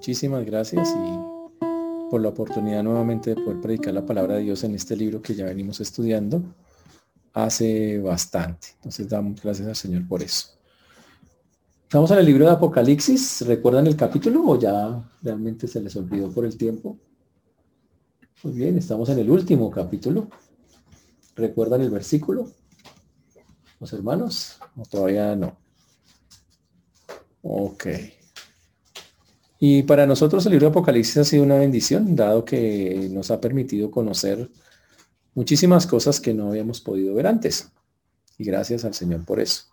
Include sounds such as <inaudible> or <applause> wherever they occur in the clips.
muchísimas gracias y por la oportunidad nuevamente de poder predicar la palabra de Dios en este libro que ya venimos estudiando hace bastante. Entonces damos gracias al Señor por eso. Estamos en el libro de Apocalipsis. ¿Recuerdan el capítulo o ya realmente se les olvidó por el tiempo? Muy bien, estamos en el último capítulo. ¿Recuerdan el versículo? ¿Los hermanos? ¿O todavía no? Ok. Y para nosotros el libro de Apocalipsis ha sido una bendición, dado que nos ha permitido conocer muchísimas cosas que no habíamos podido ver antes. Y gracias al Señor por eso.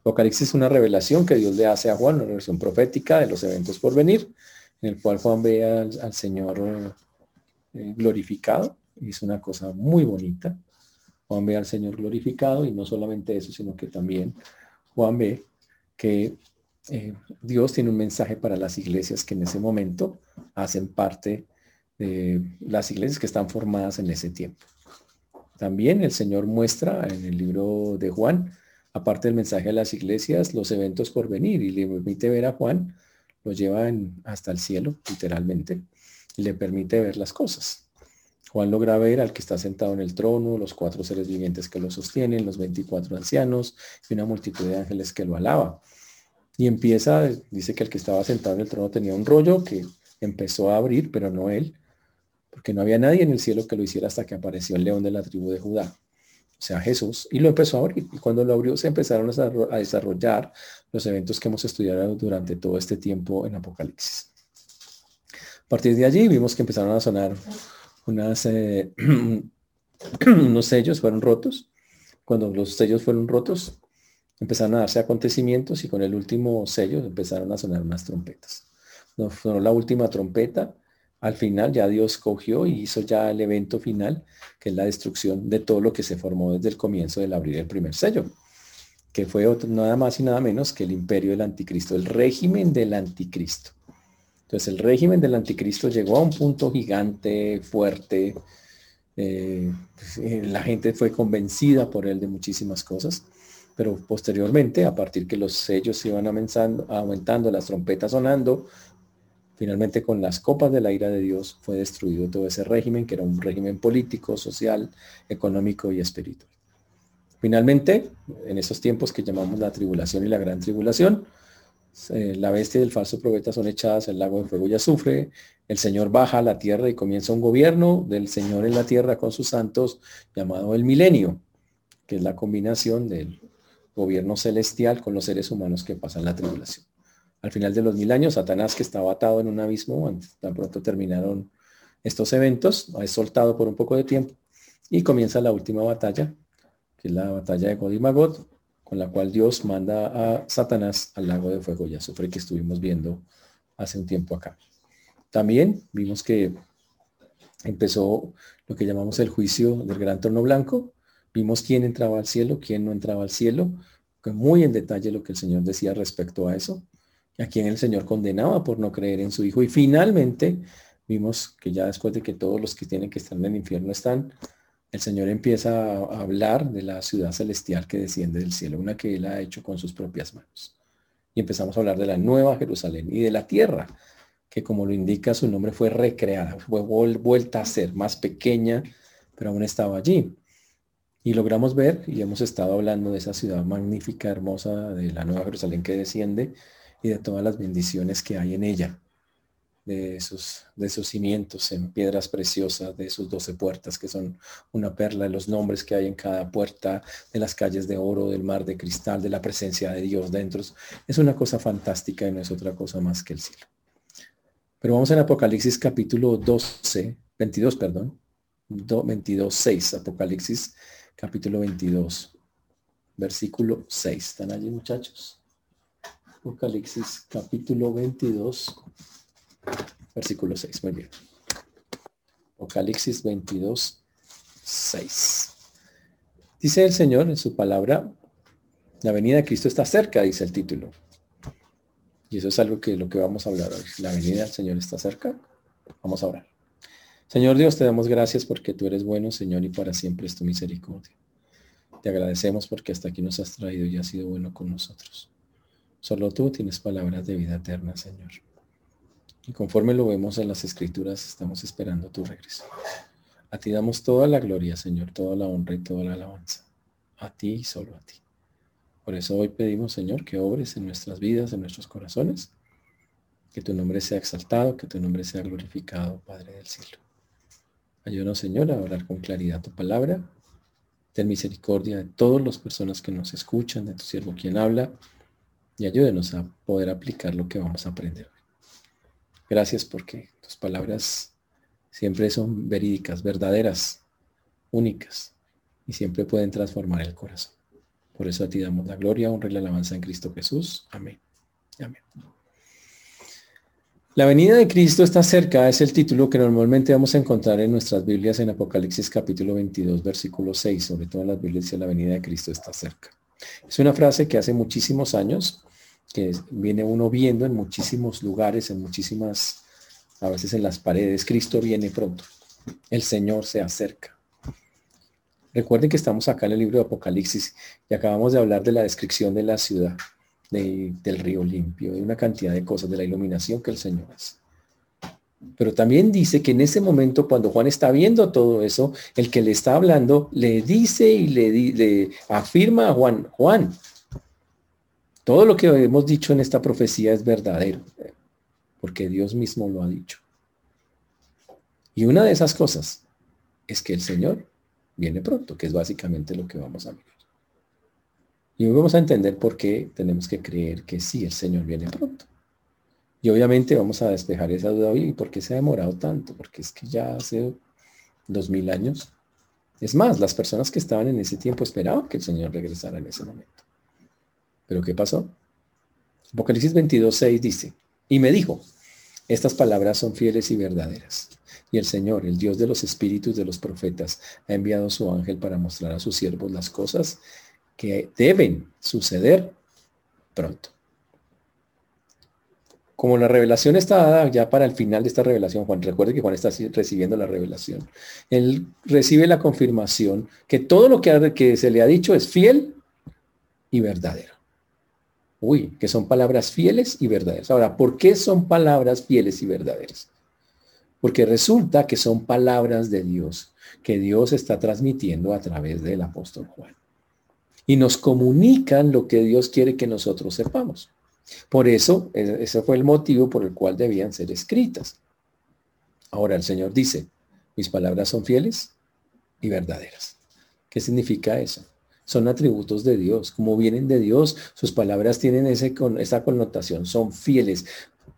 Apocalipsis es una revelación que Dios le hace a Juan, una revelación profética de los eventos por venir, en el cual Juan ve al, Señor eh, glorificado. Es una cosa muy bonita. Juan ve al Señor glorificado y no solamente eso, sino que también Juan ve que eh, Dios tiene un mensaje para las iglesias que en ese momento hacen parte de las iglesias que están formadas en ese tiempo. También el Señor muestra en el libro de Juan, aparte del mensaje a las iglesias, los eventos por venir y le permite ver a Juan, lo lleva hasta el cielo, literalmente, y le permite ver las cosas. Juan logra ver al que está sentado en el trono, los cuatro seres vivientes que lo sostienen, los 24 ancianos y una multitud de ángeles que lo alaba. Y empieza, dice que el que estaba sentado en el trono tenía un rollo que empezó a abrir, pero no él, porque no había nadie en el cielo que lo hiciera hasta que apareció el león de la tribu de Judá, o sea, Jesús, y lo empezó a abrir. Y cuando lo abrió se empezaron a desarrollar los eventos que hemos estudiado durante todo este tiempo en Apocalipsis. A partir de allí vimos que empezaron a sonar eh, <clears throat> unos sellos, fueron rotos. Cuando los sellos fueron rotos, empezaron a darse acontecimientos y con el último sello empezaron a sonar más trompetas. No sonó la última trompeta, al final ya Dios cogió y hizo ya el evento final, que es la destrucción de todo lo que se formó desde el comienzo del abrir el primer sello, que fue nada más y nada menos que el imperio del anticristo, el régimen del anticristo. Entonces el régimen del anticristo llegó a un punto gigante, fuerte, eh, la gente fue convencida por él de muchísimas cosas pero posteriormente, a partir que los sellos se iban aumentando, aumentando, las trompetas sonando, finalmente con las copas de la ira de Dios fue destruido todo ese régimen, que era un régimen político, social, económico y espiritual. Finalmente, en esos tiempos que llamamos la tribulación y la gran tribulación, eh, la bestia y el falso profeta son echadas al lago de fuego y azufre, el Señor baja a la tierra y comienza un gobierno del Señor en la tierra con sus santos llamado el milenio, que es la combinación del gobierno celestial con los seres humanos que pasan la tribulación. Al final de los mil años, Satanás, que estaba atado en un abismo, tan pronto terminaron estos eventos, es soltado por un poco de tiempo y comienza la última batalla, que es la batalla de God y Magot, con la cual Dios manda a Satanás al lago de fuego y azufre que estuvimos viendo hace un tiempo acá. También vimos que empezó lo que llamamos el juicio del gran trono blanco, Vimos quién entraba al cielo, quién no entraba al cielo, muy en detalle lo que el Señor decía respecto a eso, a quién el Señor condenaba por no creer en su Hijo. Y finalmente vimos que ya después de que todos los que tienen que estar en el infierno están, el Señor empieza a hablar de la ciudad celestial que desciende del cielo, una que Él ha hecho con sus propias manos. Y empezamos a hablar de la nueva Jerusalén y de la tierra, que como lo indica su nombre fue recreada, fue vuelta a ser más pequeña, pero aún estaba allí. Y logramos ver, y hemos estado hablando de esa ciudad magnífica, hermosa, de la Nueva Jerusalén que desciende y de todas las bendiciones que hay en ella, de sus, de sus cimientos en piedras preciosas, de sus doce puertas que son una perla, de los nombres que hay en cada puerta, de las calles de oro, del mar de cristal, de la presencia de Dios dentro. Es una cosa fantástica y no es otra cosa más que el cielo. Pero vamos en Apocalipsis capítulo 12, 22, perdón, 22, 6, Apocalipsis capítulo 22, versículo 6. ¿Están allí muchachos? Apocalipsis capítulo 22, versículo 6. Muy bien. Apocalipsis 22, 6. Dice el Señor en su palabra, la venida de Cristo está cerca, dice el título. Y eso es algo que lo que vamos a hablar hoy. La venida del Señor está cerca. Vamos a orar. Señor Dios, te damos gracias porque tú eres bueno, Señor, y para siempre es tu misericordia. Te agradecemos porque hasta aquí nos has traído y has sido bueno con nosotros. Solo tú tienes palabras de vida eterna, Señor. Y conforme lo vemos en las escrituras, estamos esperando tu regreso. A ti damos toda la gloria, Señor, toda la honra y toda la alabanza. A ti y solo a ti. Por eso hoy pedimos, Señor, que obres en nuestras vidas, en nuestros corazones. Que tu nombre sea exaltado, que tu nombre sea glorificado, Padre del cielo. Ayúdanos, Señor, a hablar con claridad tu palabra. Ten misericordia de todas las personas que nos escuchan, de tu siervo quien habla, y ayúdenos a poder aplicar lo que vamos a aprender. Gracias porque tus palabras siempre son verídicas, verdaderas, únicas, y siempre pueden transformar el corazón. Por eso a ti damos la gloria, honra y la alabanza en Cristo Jesús. Amén. Amén. La venida de Cristo está cerca, es el título que normalmente vamos a encontrar en nuestras Biblias en Apocalipsis capítulo 22, versículo 6, sobre todo en las Biblias dice la venida de Cristo está cerca. Es una frase que hace muchísimos años, que viene uno viendo en muchísimos lugares, en muchísimas, a veces en las paredes, Cristo viene pronto, el Señor se acerca. Recuerden que estamos acá en el libro de Apocalipsis y acabamos de hablar de la descripción de la ciudad del río limpio, de una cantidad de cosas, de la iluminación que el Señor hace. Pero también dice que en ese momento, cuando Juan está viendo todo eso, el que le está hablando le dice y le, le afirma a Juan, Juan, todo lo que hemos dicho en esta profecía es verdadero, porque Dios mismo lo ha dicho. Y una de esas cosas es que el Señor viene pronto, que es básicamente lo que vamos a ver. Y hoy vamos a entender por qué tenemos que creer que sí, el Señor viene pronto. Y obviamente vamos a despejar esa duda hoy. ¿Y por qué se ha demorado tanto? Porque es que ya hace dos mil años. Es más, las personas que estaban en ese tiempo esperaban que el Señor regresara en ese momento. ¿Pero qué pasó? Apocalipsis 22, 6 dice, y me dijo, estas palabras son fieles y verdaderas. Y el Señor, el Dios de los espíritus de los profetas, ha enviado su ángel para mostrar a sus siervos las cosas que deben suceder pronto. Como la revelación está dada ya para el final de esta revelación, Juan, recuerde que Juan está recibiendo la revelación. Él recibe la confirmación que todo lo que, que se le ha dicho es fiel y verdadero. Uy, que son palabras fieles y verdaderas. Ahora, ¿por qué son palabras fieles y verdaderas? Porque resulta que son palabras de Dios, que Dios está transmitiendo a través del apóstol Juan y nos comunican lo que Dios quiere que nosotros sepamos. Por eso, e, ese fue el motivo por el cual debían ser escritas. Ahora el Señor dice, mis palabras son fieles y verdaderas. ¿Qué significa eso? Son atributos de Dios. Como vienen de Dios, sus palabras tienen ese, esa connotación. Son fieles.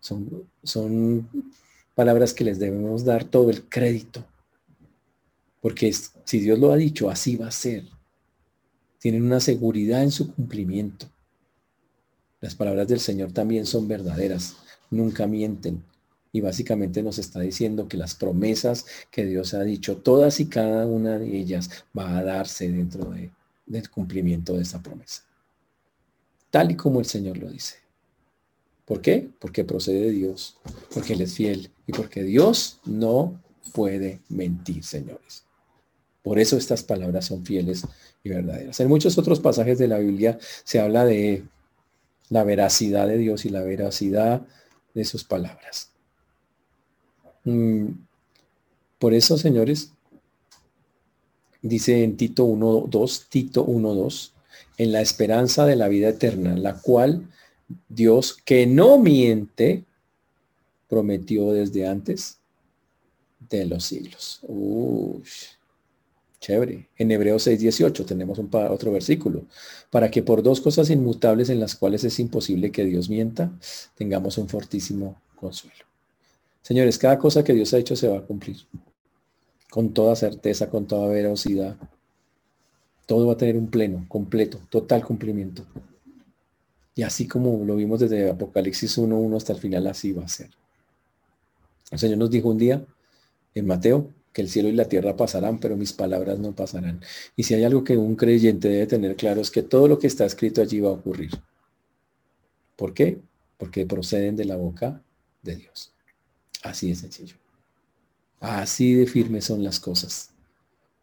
Son, son palabras que les debemos dar todo el crédito. Porque si Dios lo ha dicho, así va a ser tienen una seguridad en su cumplimiento. Las palabras del Señor también son verdaderas, nunca mienten. Y básicamente nos está diciendo que las promesas que Dios ha dicho, todas y cada una de ellas va a darse dentro del cumplimiento de esa promesa. Tal y como el Señor lo dice. ¿Por qué? Porque procede de Dios, porque Él es fiel y porque Dios no puede mentir, señores. Por eso estas palabras son fieles y verdaderas. En muchos otros pasajes de la Biblia se habla de la veracidad de Dios y la veracidad de sus palabras. Mm, por eso, señores, dice en Tito 1.2, Tito 1.2, en la esperanza de la vida eterna, la cual Dios, que no miente, prometió desde antes de los siglos. Chévere. En Hebreos 6:18 tenemos un, otro versículo. Para que por dos cosas inmutables en las cuales es imposible que Dios mienta, tengamos un fortísimo consuelo. Señores, cada cosa que Dios ha hecho se va a cumplir. Con toda certeza, con toda veracidad. Todo va a tener un pleno, completo, total cumplimiento. Y así como lo vimos desde Apocalipsis 1.1 hasta el final, así va a ser. El Señor nos dijo un día en Mateo que el cielo y la tierra pasarán, pero mis palabras no pasarán. Y si hay algo que un creyente debe tener claro es que todo lo que está escrito allí va a ocurrir. ¿Por qué? Porque proceden de la boca de Dios. Así de sencillo. Así de firmes son las cosas.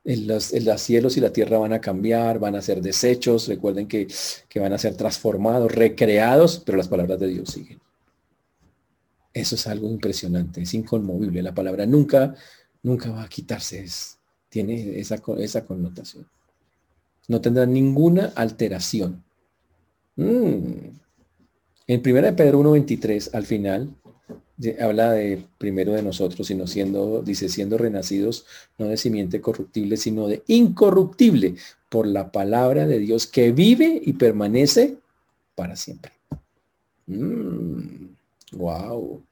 En los, cielos y la tierra van a cambiar, van a ser desechos, recuerden que, que van a ser transformados, recreados, pero las palabras de Dios siguen. Eso es algo impresionante, es inconmovible. La palabra nunca, nunca va a quitarse, es, tiene esa, esa connotación. No tendrá ninguna alteración. Mm. En 1 Pedro 1.23, al final, habla de primero de nosotros, sino siendo, dice, siendo renacidos, no de simiente corruptible, sino de incorruptible, por la palabra de Dios que vive y permanece para siempre. wow.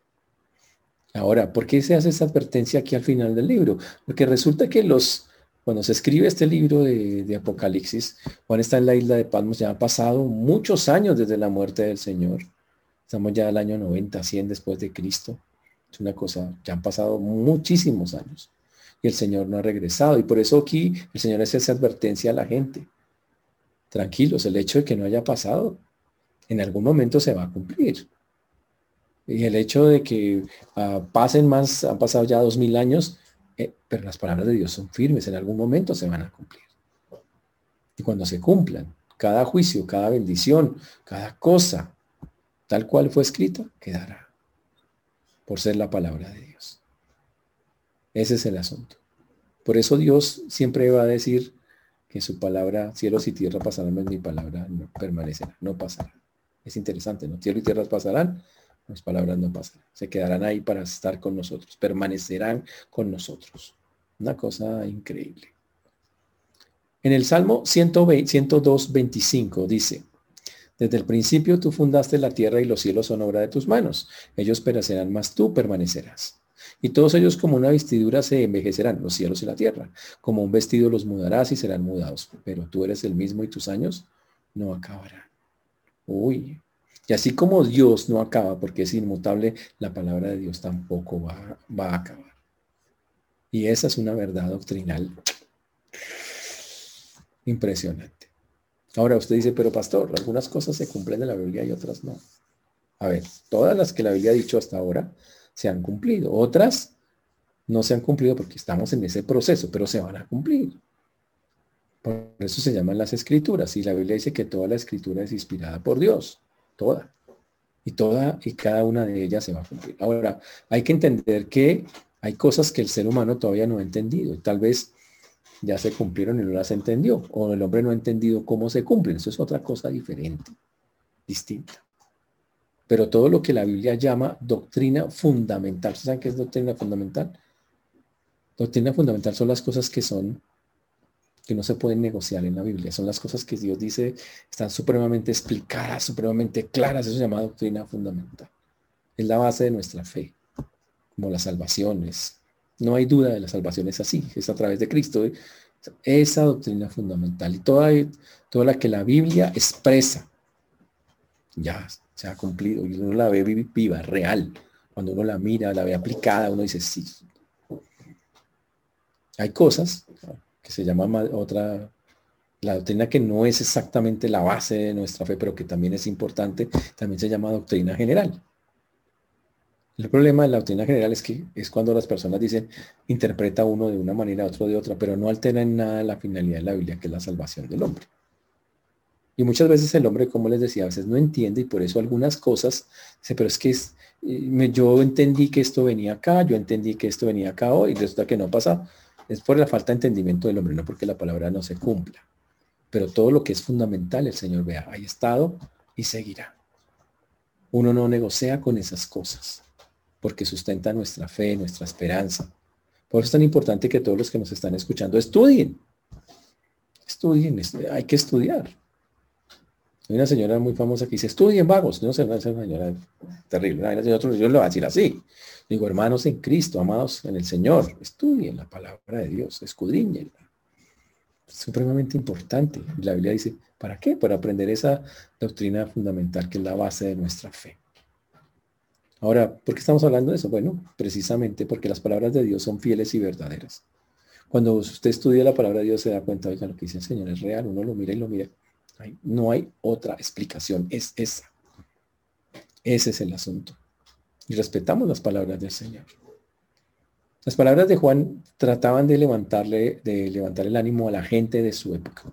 Ahora, ¿por qué se hace esta advertencia aquí al final del libro? Porque resulta que los, cuando se escribe este libro de, de Apocalipsis, Juan está en la isla de Palmos, ya han pasado muchos años desde la muerte del Señor. Estamos ya al año 90, 100 después de Cristo. Es una cosa, ya han pasado muchísimos años y el Señor no ha regresado. Y por eso aquí el Señor hace esa advertencia a la gente. Tranquilos, el hecho de que no haya pasado, en algún momento se va a cumplir. Y el hecho de que ah, pasen más, han pasado ya dos mil años, eh, pero las palabras de Dios son firmes, en algún momento se van a cumplir. Y cuando se cumplan, cada juicio, cada bendición, cada cosa, tal cual fue escrito, quedará por ser la palabra de Dios. Ese es el asunto. Por eso Dios siempre va a decir que su palabra, cielos y tierra pasarán, mi palabra permanecerá, no pasará. Es interesante, ¿no? Cielo y tierras pasarán, las palabras no pasarán. Se quedarán ahí para estar con nosotros, permanecerán con nosotros. Una cosa increíble. En el Salmo 102, 25 dice, desde el principio tú fundaste la tierra y los cielos son obra de tus manos. Ellos perecerán, mas tú permanecerás. Y todos ellos como una vestidura se envejecerán, los cielos y la tierra. Como un vestido los mudarás y serán mudados. Pero tú eres el mismo y tus años no acabarán. Uy, y así como Dios no acaba porque es inmutable, la palabra de Dios tampoco va, va a acabar. Y esa es una verdad doctrinal impresionante. Ahora usted dice, pero pastor, algunas cosas se cumplen en la Biblia y otras no. A ver, todas las que la Biblia ha dicho hasta ahora se han cumplido. Otras no se han cumplido porque estamos en ese proceso, pero se van a cumplir. Por eso se llaman las escrituras. Y la Biblia dice que toda la escritura es inspirada por Dios toda. Y toda y cada una de ellas se va a cumplir. Ahora, hay que entender que hay cosas que el ser humano todavía no ha entendido. Tal vez ya se cumplieron y no las entendió. O el hombre no ha entendido cómo se cumplen. Eso es otra cosa diferente, distinta. Pero todo lo que la Biblia llama doctrina fundamental. ¿Saben qué es doctrina fundamental? Doctrina fundamental son las cosas que son que no se pueden negociar en la Biblia. Son las cosas que Dios dice, están supremamente explicadas, supremamente claras. Eso se llama doctrina fundamental. Es la base de nuestra fe, como las salvaciones. No hay duda de la salvación es así, es a través de Cristo. Esa doctrina fundamental y toda, toda la que la Biblia expresa, ya se ha cumplido y uno la ve viva, real. Cuando uno la mira, la ve aplicada, uno dice, sí. Hay cosas, que se llama otra, la doctrina que no es exactamente la base de nuestra fe, pero que también es importante, también se llama doctrina general. El problema de la doctrina general es que es cuando las personas dicen, interpreta uno de una manera, otro de otra, pero no altera en nada la finalidad de la Biblia, que es la salvación del hombre. Y muchas veces el hombre, como les decía, a veces no entiende y por eso algunas cosas, dice, pero es que es, eh, yo entendí que esto venía acá, yo entendí que esto venía acá hoy, y resulta que no pasa. Es por la falta de entendimiento del hombre, no porque la palabra no se cumpla. Pero todo lo que es fundamental, el Señor vea, hay estado y seguirá. Uno no negocia con esas cosas, porque sustenta nuestra fe, nuestra esperanza. Por eso es tan importante que todos los que nos están escuchando estudien. Estudien, hay que estudiar. Hay una señora muy famosa que dice, estudien vagos. No sé, una señora terrible. Hay yo lo voy a decir así. Digo, hermanos en Cristo, amados en el Señor, estudien la palabra de Dios, escudriñenla. Es supremamente importante. La Biblia dice, ¿para qué? Para aprender esa doctrina fundamental que es la base de nuestra fe. Ahora, ¿por qué estamos hablando de eso? Bueno, precisamente porque las palabras de Dios son fieles y verdaderas. Cuando usted estudia la palabra de Dios se da cuenta, oiga, lo que dice el Señor es real, uno lo mira y lo mira no hay otra explicación, es esa. Ese es el asunto. Y respetamos las palabras del Señor. Las palabras de Juan trataban de levantarle, de levantar el ánimo a la gente de su época.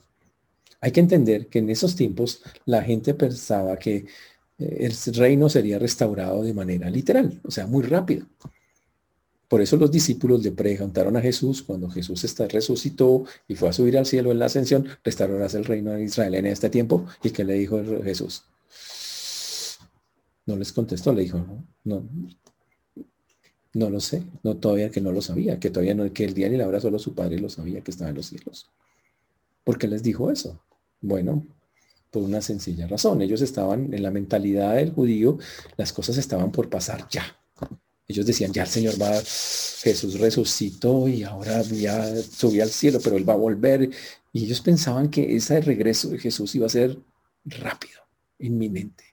Hay que entender que en esos tiempos la gente pensaba que el reino sería restaurado de manera literal, o sea, muy rápido. Por eso los discípulos le preguntaron a Jesús cuando Jesús está, resucitó y fue a subir al cielo en la ascensión, restaurarás el reino de Israel en este tiempo. ¿Y qué le dijo Jesús? No les contestó, le dijo, no, no, no lo sé, no todavía que no lo sabía, que todavía no, que el día ni la hora solo su padre lo sabía que estaba en los cielos. ¿Por qué les dijo eso? Bueno, por una sencilla razón. Ellos estaban en la mentalidad del judío, las cosas estaban por pasar ya. Ellos decían, ya el Señor va, Jesús resucitó y ahora ya subió al cielo, pero Él va a volver. Y ellos pensaban que ese regreso de Jesús iba a ser rápido, inminente,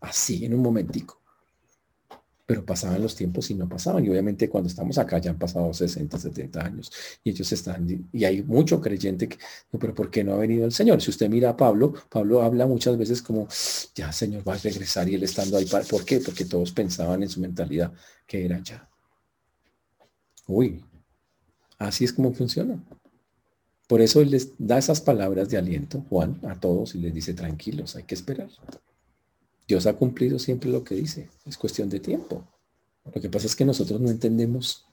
así, en un momentico pero pasaban los tiempos y no pasaban. Y obviamente cuando estamos acá ya han pasado 60, 70 años y ellos están, y hay mucho creyente que, pero ¿por qué no ha venido el Señor? Si usted mira a Pablo, Pablo habla muchas veces como, ya Señor va a regresar y él estando ahí. ¿Por qué? Porque todos pensaban en su mentalidad que era ya. Uy, así es como funciona. Por eso él les da esas palabras de aliento, Juan, a todos y les dice, tranquilos, hay que esperar. Dios ha cumplido siempre lo que dice. Es cuestión de tiempo. Lo que pasa es que nosotros no entendemos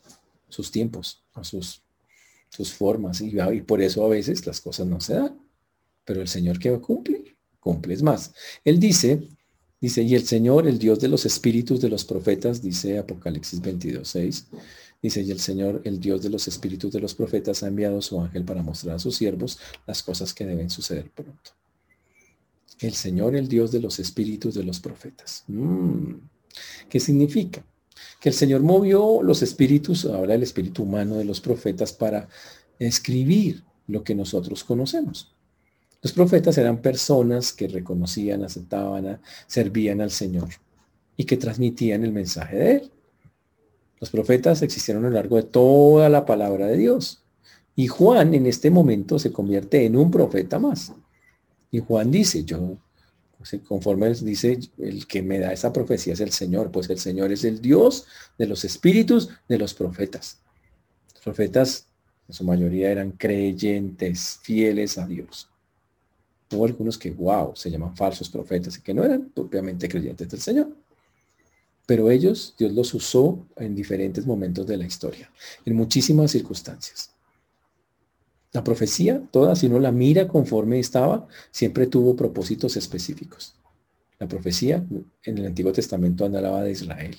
sus tiempos, sus, sus formas, y, y por eso a veces las cosas no se dan. Pero el Señor que cumple, cumple. Es más, Él dice, dice, y el Señor, el Dios de los espíritus de los profetas, dice Apocalipsis 22, 6, dice, y el Señor, el Dios de los espíritus de los profetas, ha enviado su ángel para mostrar a sus siervos las cosas que deben suceder pronto el Señor, el Dios de los espíritus de los profetas. Mm. ¿Qué significa? Que el Señor movió los espíritus, ahora el espíritu humano de los profetas, para escribir lo que nosotros conocemos. Los profetas eran personas que reconocían, aceptaban, servían al Señor y que transmitían el mensaje de Él. Los profetas existieron a lo largo de toda la palabra de Dios. Y Juan en este momento se convierte en un profeta más. Y Juan dice, yo, conforme dice, el que me da esa profecía es el Señor, pues el Señor es el Dios de los espíritus de los profetas. Los profetas, en su mayoría, eran creyentes, fieles a Dios. Hubo algunos que, wow, se llaman falsos profetas y que no eran propiamente creyentes del Señor. Pero ellos, Dios los usó en diferentes momentos de la historia, en muchísimas circunstancias. La profecía, toda, si uno la mira conforme estaba, siempre tuvo propósitos específicos. La profecía en el Antiguo Testamento hablaba de Israel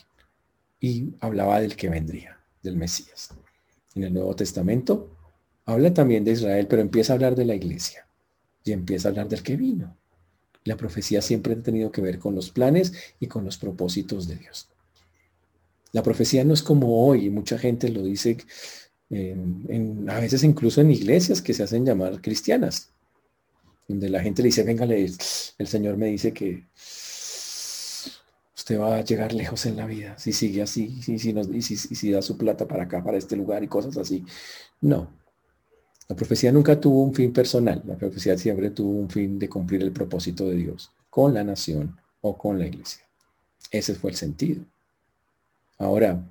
y hablaba del que vendría, del Mesías. En el Nuevo Testamento habla también de Israel, pero empieza a hablar de la iglesia y empieza a hablar del que vino. La profecía siempre ha tenido que ver con los planes y con los propósitos de Dios. La profecía no es como hoy, mucha gente lo dice, a veces incluso en iglesias que se hacen llamar cristianas, donde la gente le dice, venga, el Señor me dice que usted va a llegar lejos en la vida, si sigue así, si, si, y si da su plata para acá, para este lugar y cosas así. No. La profecía nunca tuvo un fin personal, la profecía siempre tuvo un fin de cumplir el propósito de Dios con la nación o con la iglesia. Ese fue el sentido. Ahora,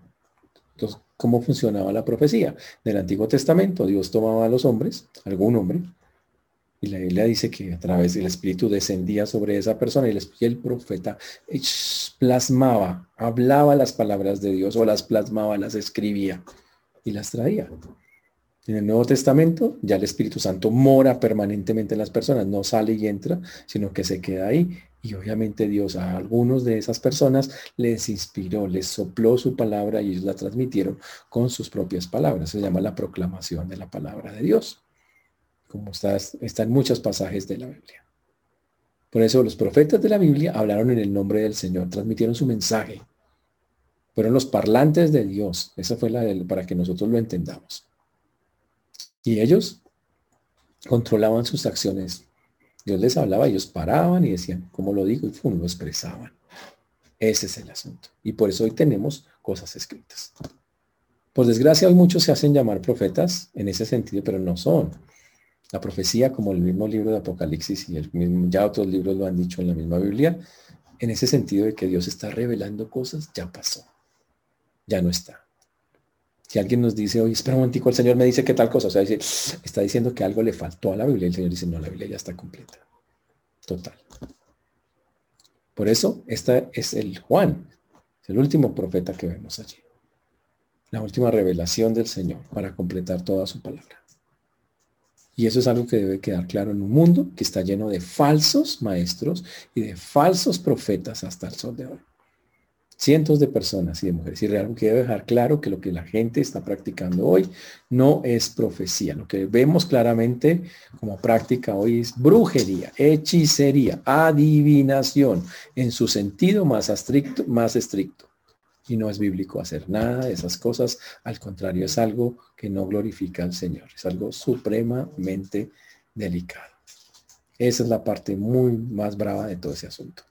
entonces, ¿cómo funcionaba la profecía? En el Antiguo Testamento Dios tomaba a los hombres, algún hombre, y la Biblia dice que a través del Espíritu descendía sobre esa persona y el profeta plasmaba, hablaba las palabras de Dios o las plasmaba, las escribía y las traía. En el Nuevo Testamento ya el Espíritu Santo mora permanentemente en las personas, no sale y entra, sino que se queda ahí y obviamente Dios a algunos de esas personas les inspiró, les sopló su palabra y ellos la transmitieron con sus propias palabras. Se llama la proclamación de la palabra de Dios, como está, en muchos pasajes de la Biblia. Por eso los profetas de la Biblia hablaron en el nombre del Señor, transmitieron su mensaje. Fueron los parlantes de Dios. Esa fue la del, para que nosotros lo entendamos. Y ellos controlaban sus acciones Dios les hablaba, ellos paraban y decían, como lo digo, y fum, lo expresaban. Ese es el asunto. Y por eso hoy tenemos cosas escritas. Por desgracia, hoy muchos se hacen llamar profetas en ese sentido, pero no son. La profecía, como el mismo libro de Apocalipsis y el mismo, ya otros libros lo han dicho en la misma Biblia, en ese sentido de que Dios está revelando cosas, ya pasó. Ya no está. Si alguien nos dice, oye, espera un momentico, el Señor me dice que tal cosa, o sea, está diciendo que algo le faltó a la Biblia, el Señor dice, no, la Biblia ya está completa. Total. Por eso, este es el Juan, es el último profeta que vemos allí. La última revelación del Señor para completar toda su palabra. Y eso es algo que debe quedar claro en un mundo que está lleno de falsos maestros y de falsos profetas hasta el sol de hoy cientos de personas y de mujeres. Y realmente quiero dejar claro que lo que la gente está practicando hoy no es profecía. Lo que vemos claramente como práctica hoy es brujería, hechicería, adivinación, en su sentido más estricto, más estricto. Y no es bíblico hacer nada de esas cosas. Al contrario, es algo que no glorifica al Señor. Es algo supremamente delicado. Esa es la parte muy más brava de todo ese asunto.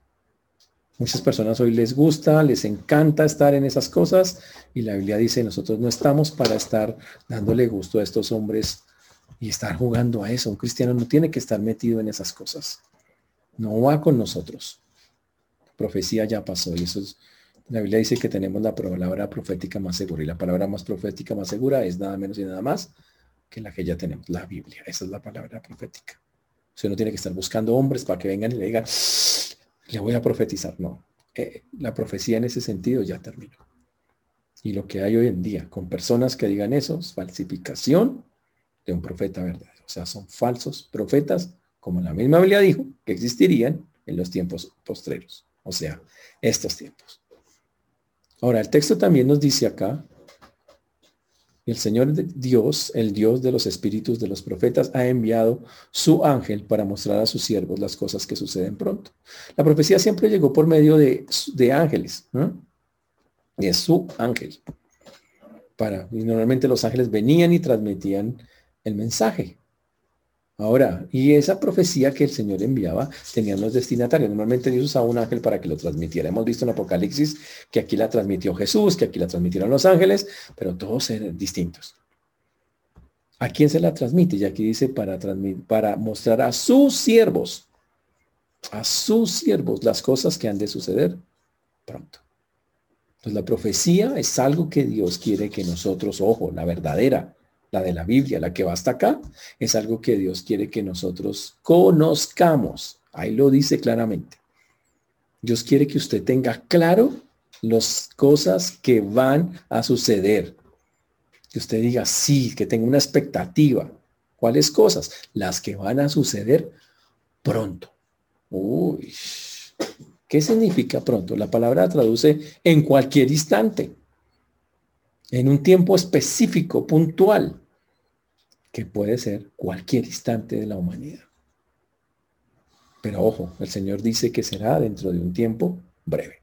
Muchas personas hoy les gusta, les encanta estar en esas cosas y la Biblia dice, nosotros no estamos para estar dándole gusto a estos hombres y estar jugando a eso. Un cristiano no tiene que estar metido en esas cosas. No va con nosotros. profecía ya pasó y eso es, la Biblia dice que tenemos la palabra profética más segura y la palabra más profética más segura es nada menos y nada más que la que ya tenemos, la Biblia. Esa es la palabra profética. Usted no tiene que estar buscando hombres para que vengan y le digan, le voy a profetizar. No, eh, la profecía en ese sentido ya terminó. Y lo que hay hoy en día con personas que digan eso es falsificación de un profeta verdadero. O sea, son falsos profetas, como la misma Biblia dijo, que existirían en los tiempos postreros. O sea, estos tiempos. Ahora, el texto también nos dice acá el Señor Dios, el Dios de los espíritus de los profetas, ha enviado su ángel para mostrar a sus siervos las cosas que suceden pronto. La profecía siempre llegó por medio de, ángeles. Y es su ángel. Para, y normalmente los ángeles venían y transmitían el mensaje. Ahora, y esa profecía que el Señor enviaba tenían los destinatarios. Normalmente Dios usaba un ángel para que lo transmitiera. Hemos visto en Apocalipsis que aquí la transmitió Jesús, que aquí la transmitieron los ángeles, pero todos eran distintos. ¿A quién se la transmite? Y aquí dice para, para mostrar a sus siervos, a sus siervos las cosas que han de suceder pronto. Entonces la profecía es algo que Dios quiere que nosotros, ojo, la verdadera, la de la Biblia, la que va hasta acá, es algo que Dios quiere que nosotros conozcamos. Ahí lo dice claramente. Dios quiere que usted tenga claro las cosas que van a suceder. Que usted diga, sí, que tenga una expectativa. ¿Cuáles cosas? Las que van a suceder pronto. Uy, ¿qué significa pronto? La palabra traduce en cualquier instante, en un tiempo específico, puntual que puede ser cualquier instante de la humanidad. Pero ojo, el Señor dice que será dentro de un tiempo breve.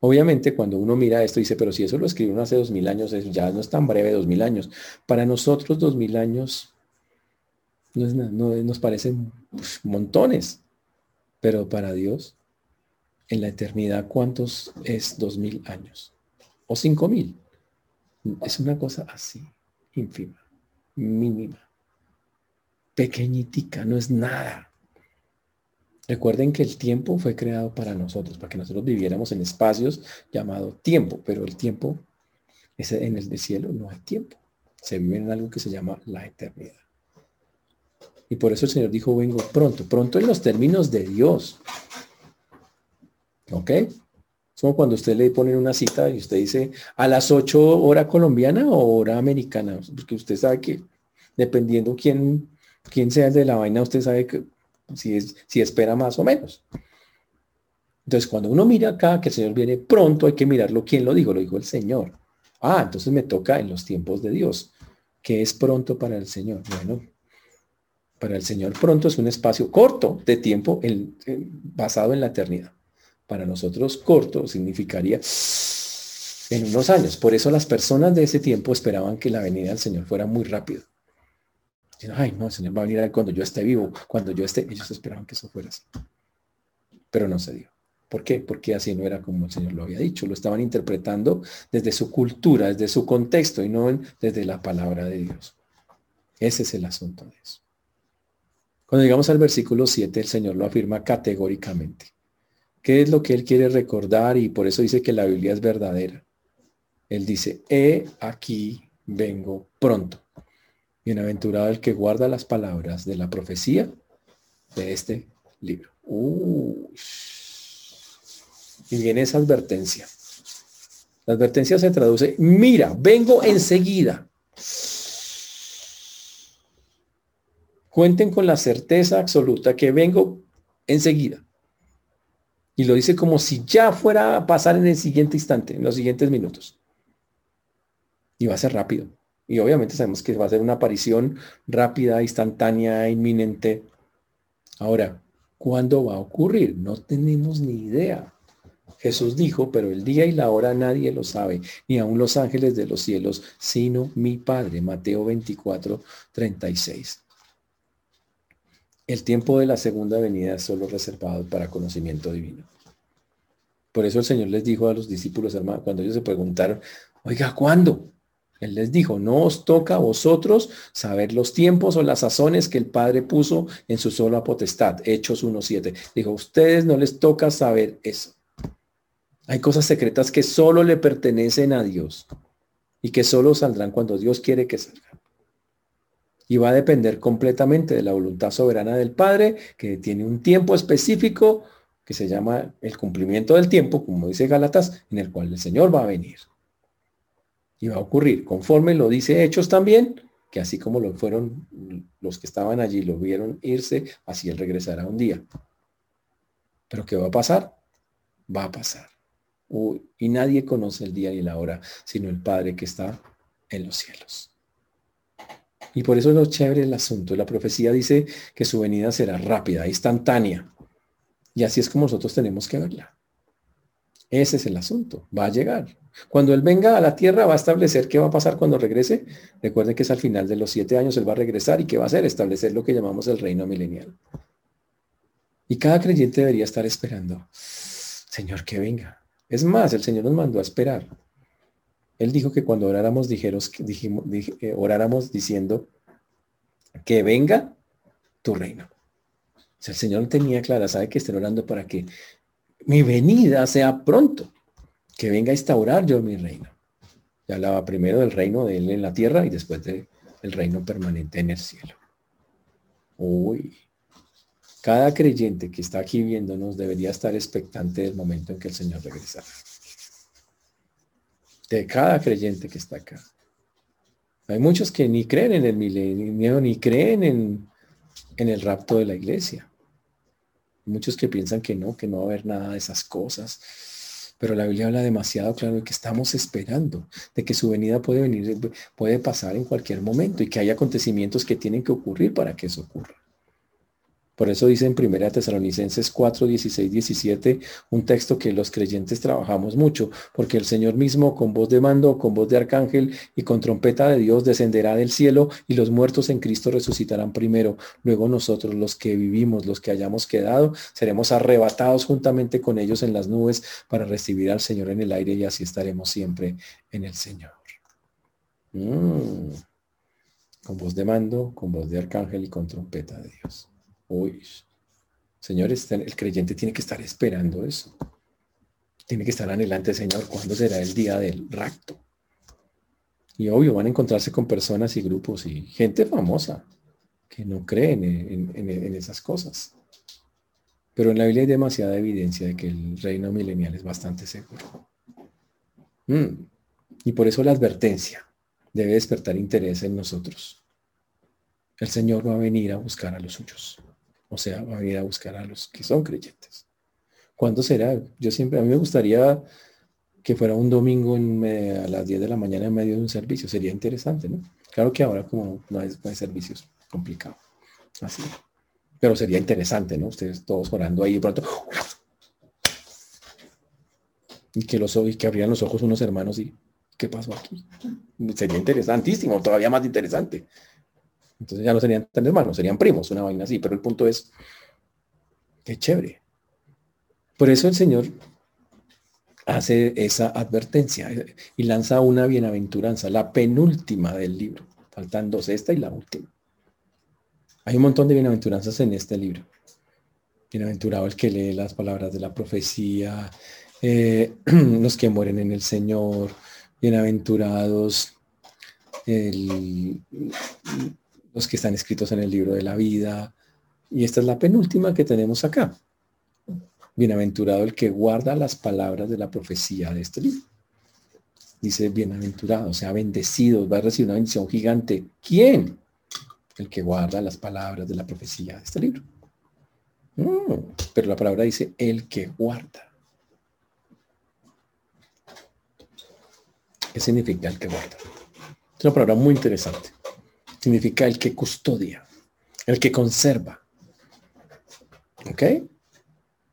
Obviamente cuando uno mira esto dice, pero si eso lo escribieron hace dos mil años, ya no es tan breve dos mil años. Para nosotros dos mil años no, es, no nos parecen montones, pero para Dios en la eternidad, ¿cuántos es dos mil años? O cinco mil. Es una cosa así, ínfima mínima, pequeñitica, no es nada. Recuerden que el tiempo fue creado para nosotros, para que nosotros viviéramos en espacios llamado tiempo, pero el tiempo es en el cielo no hay tiempo. Se vive en algo que se llama la eternidad. Y por eso el Señor dijo, vengo pronto, pronto en los términos de Dios. ¿Ok? Como cuando usted le pone una cita y usted dice a las 8 hora colombiana o hora americana, porque usted sabe que dependiendo quién, quién sea el de la vaina, usted sabe que si, es, si espera más o menos. Entonces, cuando uno mira acá que el Señor viene pronto, hay que mirarlo. ¿Quién lo dijo? Lo dijo el Señor. Ah, entonces me toca en los tiempos de Dios. ¿Qué es pronto para el Señor? Bueno, para el Señor pronto es un espacio corto de tiempo basado en la eternidad para nosotros corto significaría en unos años. Por eso las personas de ese tiempo esperaban que la venida del Señor fuera muy rápido. Ay, no, el Señor va a venir cuando yo esté vivo, cuando yo esté. Ellos esperaban que eso fuera así. Pero no se dio. ¿Por qué? Porque así no era como el Señor lo había dicho. Lo estaban interpretando desde su cultura, desde su contexto y no desde la palabra de Dios. Ese es el asunto de eso. Cuando llegamos al versículo 7, el Señor lo afirma categóricamente. ¿Qué es lo que él quiere recordar? Y por eso dice que la Biblia es verdadera. Él dice, he aquí vengo pronto. Bienaventurado el que guarda las palabras de la profecía de este libro. Y viene esa advertencia. La advertencia se traduce, mira, vengo enseguida. Cuenten con la certeza absoluta que vengo enseguida. Y lo dice como si ya fuera a pasar en el siguiente instante, en los siguientes minutos. Y va a ser rápido. Y obviamente sabemos que va a ser una aparición rápida, instantánea, inminente. Ahora, ¿cuándo va a ocurrir? No tenemos ni idea. Jesús dijo, pero el día y la hora nadie lo sabe, ni aun los ángeles de los cielos, sino mi Padre. Mateo 24, 36. El tiempo de la segunda venida es solo reservado para conocimiento divino. Por eso el Señor les dijo a los discípulos, hermanos, cuando ellos se preguntaron, oiga, ¿cuándo? Él les dijo, no os toca a vosotros saber los tiempos o las sazones que el Padre puso en su sola potestad. Hechos 1.7. Dijo, a ustedes no les toca saber eso. Hay cosas secretas que solo le pertenecen a Dios y que solo saldrán cuando Dios quiere que salgan y va a depender completamente de la voluntad soberana del Padre, que tiene un tiempo específico que se llama el cumplimiento del tiempo, como dice Gálatas, en el cual el Señor va a venir. Y va a ocurrir, conforme lo dice Hechos también, que así como lo fueron los que estaban allí, lo vieron irse, así él regresará un día. Pero ¿qué va a pasar? Va a pasar. y nadie conoce el día y la hora, sino el Padre que está en los cielos. Y por eso es lo chévere el asunto. La profecía dice que su venida será rápida, instantánea. Y así es como nosotros tenemos que verla. Ese es el asunto. Va a llegar. Cuando Él venga a la tierra va a establecer qué va a pasar cuando regrese. Recuerden que es al final de los siete años Él va a regresar y qué va a hacer? Establecer lo que llamamos el reino milenial. Y cada creyente debería estar esperando. Señor, que venga. Es más, el Señor nos mandó a esperar. Él dijo que cuando oráramos, dijeros, dijimos, eh, oráramos diciendo que venga tu reino. O el Señor tenía clara, sabe que estén orando para que mi venida sea pronto, que venga a instaurar yo mi reino. Ya hablaba primero del reino de Él en la tierra y después del reino permanente en el cielo. Uy, cada creyente que está aquí viéndonos debería estar expectante del momento en que el Señor regresará de cada creyente que está acá. Hay muchos que ni creen en el milenio, ni creen en, en el rapto de la iglesia. Muchos que piensan que no, que no va a haber nada de esas cosas. Pero la Biblia habla demasiado claro de que estamos esperando, de que su venida puede venir, puede pasar en cualquier momento y que hay acontecimientos que tienen que ocurrir para que eso ocurra. Por eso dice en 1 Tesalonicenses 4, 16, 17, un texto que los creyentes trabajamos mucho, porque el Señor mismo con voz de mando, con voz de arcángel y con trompeta de Dios descenderá del cielo y los muertos en Cristo resucitarán primero. Luego nosotros, los que vivimos, los que hayamos quedado, seremos arrebatados juntamente con ellos en las nubes para recibir al Señor en el aire y así estaremos siempre en el Señor. Mm. Con voz de mando, con voz de arcángel y con trompeta de Dios. Uy, señores, el creyente tiene que estar esperando eso. Tiene que estar anhelante, Señor, ¿cuándo será el día del rapto? Y obvio, van a encontrarse con personas y grupos y gente famosa que no creen en, esas cosas. Pero en la Biblia hay demasiada evidencia de que el reino milenial es bastante seguro. Mm. Y por eso la advertencia debe despertar interés en nosotros. El Señor va a venir a buscar a los suyos. O sea, va a ir a buscar a los que son creyentes. ¿Cuándo será? Yo siempre, a mí me gustaría que fuera un domingo a las 10 de la mañana en medio de un servicio. Sería interesante, ¿no? Claro que ahora como no hay, servicios, complicado. Así. Pero sería interesante, ¿no? Ustedes todos orando ahí de pronto. Y que los y que abrían los ojos unos hermanos y ¿qué pasó aquí? Sería interesantísimo, todavía más interesante. Entonces ya no serían tan hermanos, serían primos, una vaina así. Pero el punto es, qué chévere. Por eso el Señor hace esa advertencia y lanza una bienaventuranza, la penúltima del libro, faltándose esta y la última. Hay un montón de bienaventuranzas en este libro. Bienaventurado el que lee las palabras de la profecía, eh, <clears throat> los que mueren en el Señor, bienaventurados el, los que están escritos en el libro de la vida. Y esta es la penúltima que tenemos acá. Bienaventurado el que guarda las palabras de la profecía de este libro. Dice bienaventurado, o sea, bendecido, va a recibir una bendición gigante. ¿Quién? El que guarda las palabras de la profecía de este libro. Mm, pero la palabra dice el que guarda. ¿Qué significa el que guarda? Es una palabra muy interesante. Significa el que custodia, el que conserva. ¿Ok?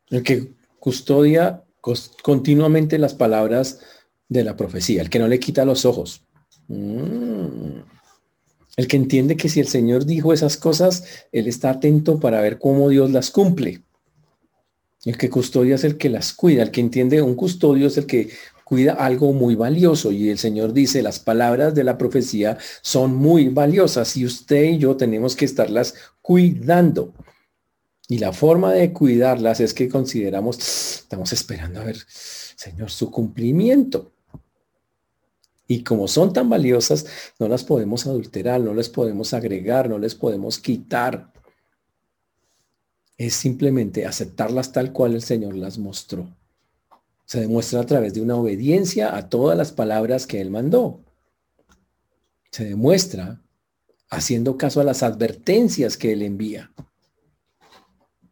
El que custodia continuamente las palabras de la profecía, el que no le quita los ojos. Mm. El que entiende que si el Señor dijo esas cosas, Él está atento para ver cómo Dios las cumple. El que custodia es el que las cuida. El que entiende un custodio es el que cuida algo muy valioso. Y el Señor dice, las palabras de la profecía son muy valiosas y usted y yo tenemos que estarlas cuidando. Y la forma de cuidarlas es que consideramos, estamos esperando a ver, Señor, su cumplimiento. Y como son tan valiosas, no las podemos adulterar, no les podemos agregar, no les podemos quitar. Es simplemente aceptarlas tal cual el Señor las mostró. Se demuestra a través de una obediencia a todas las palabras que Él mandó. Se demuestra haciendo caso a las advertencias que Él envía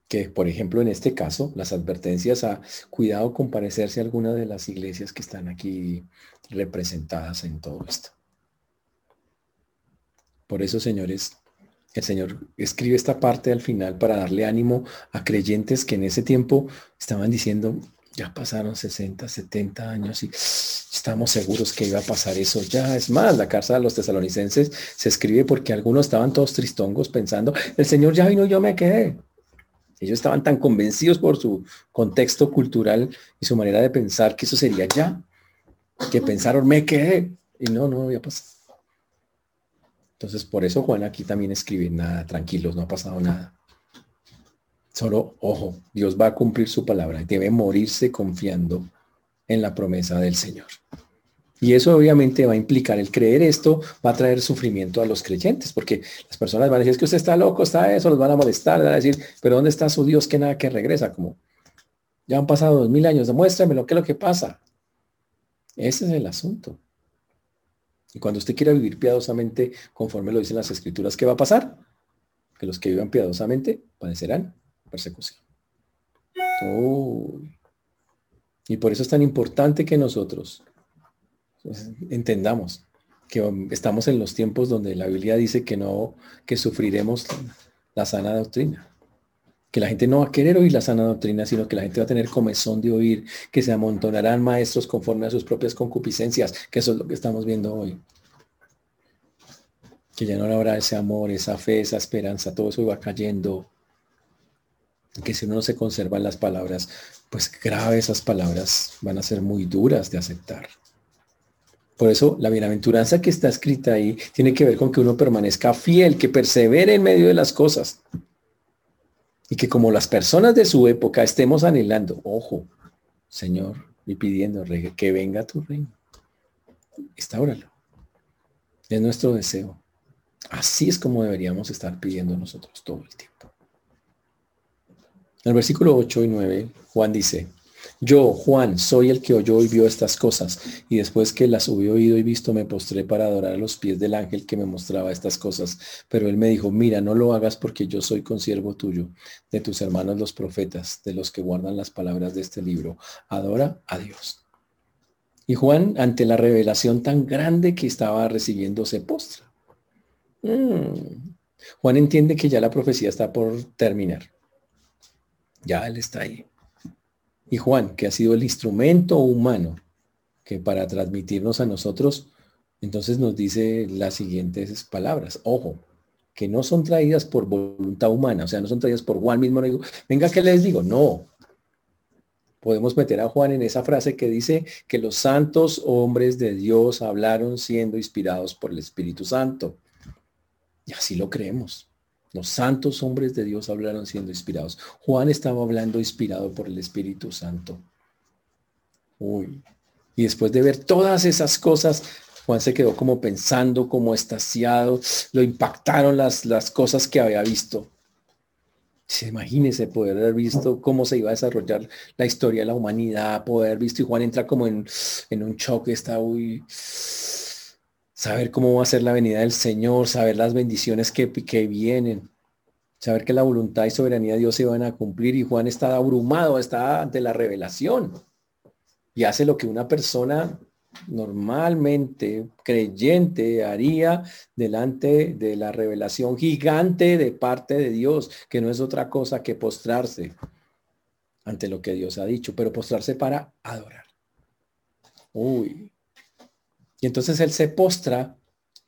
que, por ejemplo, en este caso, las advertencias a cuidado con parecerse a alguna de las iglesias que están aquí representadas en todo esto. Por eso, señores, el Señor escribe esta parte al final para darle ánimo a creyentes que en ese tiempo estaban diciendo, ya pasaron 60, 70 años y estamos seguros que iba a pasar eso. Ya es más, la carta de los tesalonicenses se escribe porque algunos estaban todos tristongos pensando, el Señor ya vino y yo me quedé. Ellos estaban tan convencidos por su contexto cultural y su manera de pensar que eso sería ya, que pensaron, me quedé. Y no, no había pasado. Entonces, por eso Juan aquí también escribe, nada, tranquilos, no ha pasado nada. Solo, ojo, Dios va a cumplir su palabra debe morirse confiando en la promesa del Señor. Y eso obviamente va a implicar el creer esto, va a traer sufrimiento a los creyentes, porque las personas van a decir, que usted está loco, está eso, los van a molestar, van a decir, pero ¿dónde está su Dios que nada que regresa? Como, ya han pasado dos mil años, demuéstrame lo que es lo que pasa. Ese es el asunto. Y cuando usted quiera vivir piadosamente, conforme lo dicen las escrituras, ¿qué va a pasar? Que los que vivan piadosamente padecerán persecución. Y por eso es tan importante que nosotros entendamos que estamos en los tiempos donde la Biblia dice que no, que sufriremos la sana doctrina. Que la gente no va a querer oír la sana doctrina, sino que la gente va a tener comezón de oír, que se amontonarán maestros conforme a sus propias concupiscencias, que eso es lo que estamos viendo hoy. Que ya no habrá ese amor, esa fe, esa esperanza, todo eso va cayendo. Que si uno no se conserva las palabras, pues grave esas palabras van a ser muy duras de aceptar. Por eso la bienaventuranza que está escrita ahí tiene que ver con que uno permanezca fiel, que persevere en medio de las cosas. Y que como las personas de su época estemos anhelando, ojo, Señor, y pidiendo que venga tu reino. Estáuralo. Es nuestro deseo. Así es como deberíamos estar pidiendo nosotros todo el tiempo. En el versículo 8 y 9, Juan dice, yo, Juan, soy el que oyó y vio estas cosas, y después que las hubo oído y visto, me postré para adorar a los pies del ángel que me mostraba estas cosas. Pero él me dijo, mira, no lo hagas porque yo soy consiervo tuyo, de tus hermanos los profetas, de los que guardan las palabras de este libro. Adora a Dios. Y Juan, ante la revelación tan grande que estaba recibiendo, se postra. Mm. Juan entiende que ya la profecía está por terminar. Ya él está ahí. Y Juan, que ha sido el instrumento humano que para transmitirnos a nosotros, entonces nos dice las siguientes palabras. Ojo, que no son traídas por voluntad humana, o sea, no son traídas por Juan mismo. Venga, ¿qué les digo? No. Podemos meter a Juan en esa frase que dice que los santos hombres de Dios hablaron siendo inspirados por el Espíritu Santo. Y así lo creemos. Los santos hombres de Dios hablaron siendo inspirados. Juan estaba hablando inspirado por el Espíritu Santo. Uy. Y después de ver todas esas cosas, Juan se quedó como pensando, como estasiado. Lo impactaron las, las cosas que había visto. Imagínese poder haber visto cómo se iba a desarrollar la historia de la humanidad, poder visto y Juan entra como en, en un choque, está muy saber cómo va a ser la venida del Señor, saber las bendiciones que, que vienen, saber que la voluntad y soberanía de Dios se van a cumplir y Juan está abrumado, está ante la revelación y hace lo que una persona normalmente creyente haría delante de la revelación gigante de parte de Dios, que no es otra cosa que postrarse ante lo que Dios ha dicho, pero postrarse para adorar. Uy. Y entonces él se postra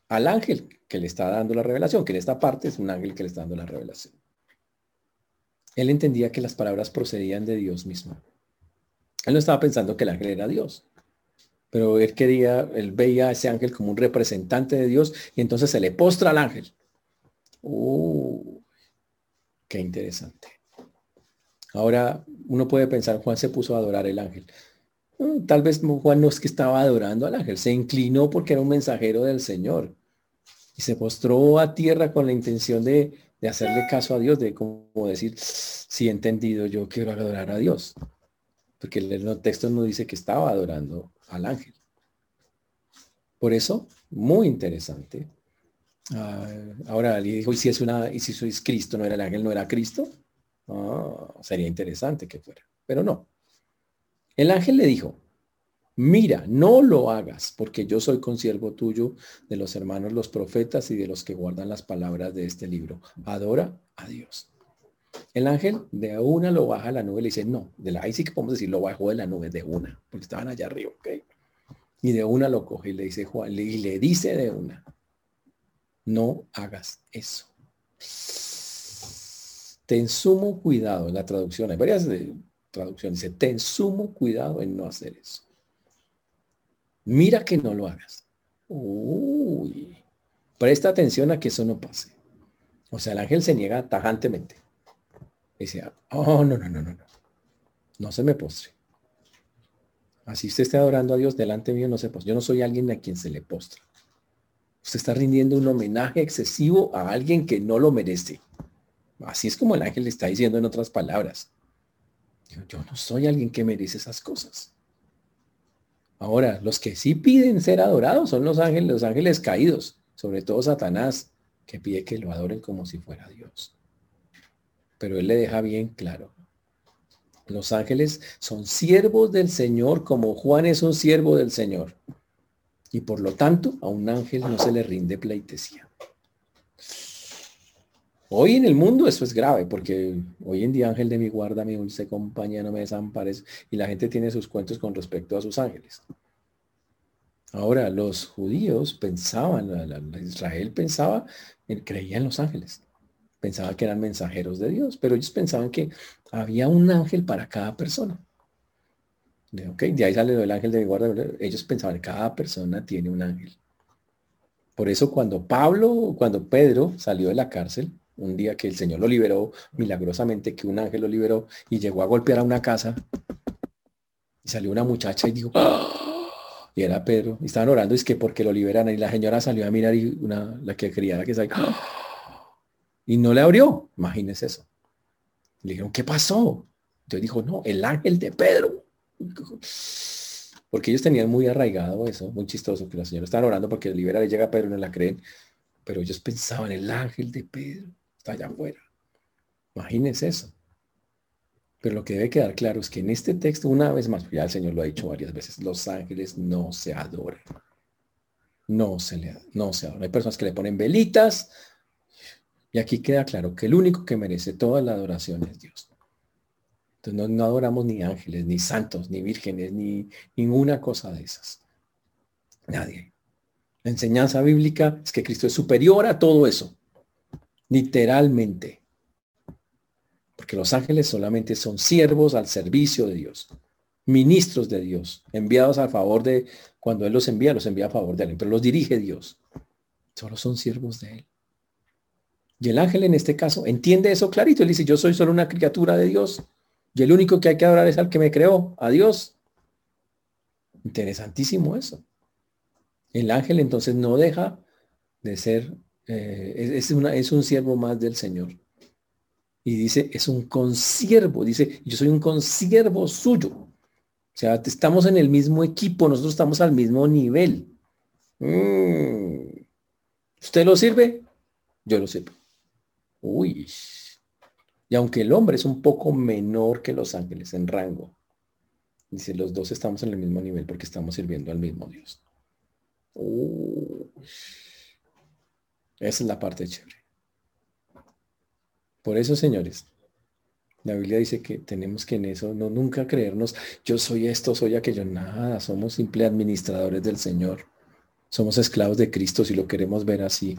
al ángel que le está dando la revelación, que en esta parte es un ángel que le está dando la revelación. Él entendía que las palabras procedían de Dios mismo. Él no estaba pensando que el ángel era Dios pero él quería, él veía a ese ángel como un representante de Dios y entonces se le postra al ángel. Uh, qué interesante. Ahora uno puede pensar, Juan se puso a adorar el ángel. Mm, tal vez Juan no es que estaba adorando al ángel, se inclinó porque era un mensajero del Señor y se postró a tierra con la intención de, de hacerle caso a Dios, de como decir, si he entendido, yo quiero adorar a Dios. Porque el texto no dice que estaba adorando al ángel. Por eso, muy interesante. Ah, ahora le dijo, ¿y si es una, y si sois Cristo, no era el ángel, no era Cristo? Ah, sería interesante que fuera, pero no. El ángel le dijo, mira, no lo hagas, porque yo soy consiervo tuyo de los hermanos, los profetas y de los que guardan las palabras de este libro. Adora a Dios. El ángel de una lo baja a la nube le dice, no, de la, ahí sí que podemos decir, lo bajó de la nube de una, porque estaban allá arriba, ¿ok? Y de una lo coge y le dice Juan, y le dice de una, no hagas eso. Ten sumo cuidado en la traducción, hay varias de traducciones, dice, ten sumo cuidado en no hacer eso. Mira que no lo hagas. Uy, presta atención a que eso no pase. O sea, el ángel se niega tajantemente. Dice, oh, no, no, no, no, no. No se me postre. Así usted esté adorando a Dios delante mío, no se postre. Yo no soy alguien a quien se le postra. Usted está rindiendo un homenaje excesivo a alguien que no lo merece. Así es como el ángel le está diciendo en otras palabras. Yo, no soy alguien que merece esas cosas. Ahora, los que sí piden ser adorados son los ángeles, los ángeles caídos, sobre todo Satanás, que pide que lo adoren como si fuera Dios pero él le deja bien claro. Los ángeles son siervos del Señor como Juan es un siervo del Señor. Y por lo tanto, a un ángel no se le rinde pleitesía. Hoy en el mundo eso es grave, porque hoy en día ángel de mi guarda, mi dulce compañía, no me desampares, y la gente tiene sus cuentos con respecto a sus ángeles. Ahora, los judíos pensaban, Israel pensaba, creía en los ángeles pensaba que eran mensajeros de Dios, pero ellos pensaban que había un ángel para cada persona. De, de ahí sale el ángel de mi guarda. Ellos pensaban que cada persona tiene un ángel. Por eso cuando Pablo, cuando Pedro salió de la cárcel, un día que el Señor lo liberó milagrosamente, que un ángel lo liberó y llegó a golpear a una casa, y salió una muchacha y dijo, ¡Ah!", <gasps> y era Pedro, y estaban orando, es que porque lo liberan, y la señora salió a mirar y una, la que quería que ¡Ah!". <gasps> Y no le abrió. Imagínese eso. Le dijeron, ¿qué pasó? Entonces dijo, no, el ángel de Pedro. Porque ellos tenían muy arraigado eso, muy chistoso, que la señora estaba orando porque libera le llega Pedro y no la creen. Pero ellos pensaban, el ángel de Pedro está allá afuera. Imagínense eso. Pero lo que debe quedar claro es que en este texto, una vez más, ya el Señor lo ha dicho varias veces, los ángeles no se adoran. No se le no se adoran. Hay personas que le ponen velitas, y aquí queda claro que el único que merece toda la adoración es Dios. Entonces no, adoramos ni ángeles, ni santos, ni vírgenes, ni ninguna cosa de esas. Nadie. La enseñanza bíblica es que Cristo es superior a todo eso. Literalmente. Porque los ángeles solamente son siervos al servicio de Dios. Ministros de Dios. Enviados a favor de, cuando Él los envía, los envía a favor de Él. Pero los dirige Dios. Solo son siervos de Él. Y el ángel en este caso entiende eso clarito. Él dice, yo soy solo una criatura de Dios. Y el único que hay que adorar es al que me creó, a Dios. Interesantísimo eso. El ángel entonces no deja de ser, eh, es, una, es un siervo más del Señor. Y dice, es un consiervo. Dice, yo soy un consiervo suyo. O sea, estamos en el mismo equipo, nosotros estamos al mismo nivel. Mm. ¿Usted lo sirve? Yo lo sirvo. Uy. Y aunque el hombre es un poco menor que los ángeles en rango, dice, los dos estamos en el mismo nivel porque estamos sirviendo al mismo Dios. Esa es la parte chévere. Por eso, señores, la Biblia dice que tenemos que en eso no nunca creernos, yo soy esto, soy aquello, nada, somos simple administradores del Señor. Somos esclavos de Cristo si lo queremos ver así.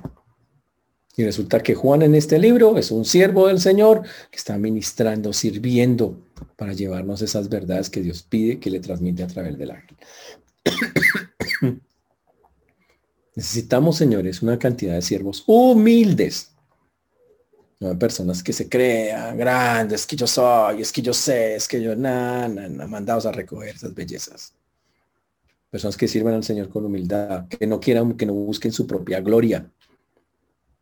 Y resulta que Juan en este libro es un siervo del Señor que está ministrando, sirviendo para llevarnos esas verdades que Dios pide que le transmite a través del ángel. <coughs> Necesitamos, señores, una cantidad de siervos humildes. No personas que se crean grandes, que yo soy, es que yo sé, es que yo, nada, na, mandados a recoger esas bellezas. Personas que sirvan al Señor con humildad, que no quieran, que no busquen su propia gloria,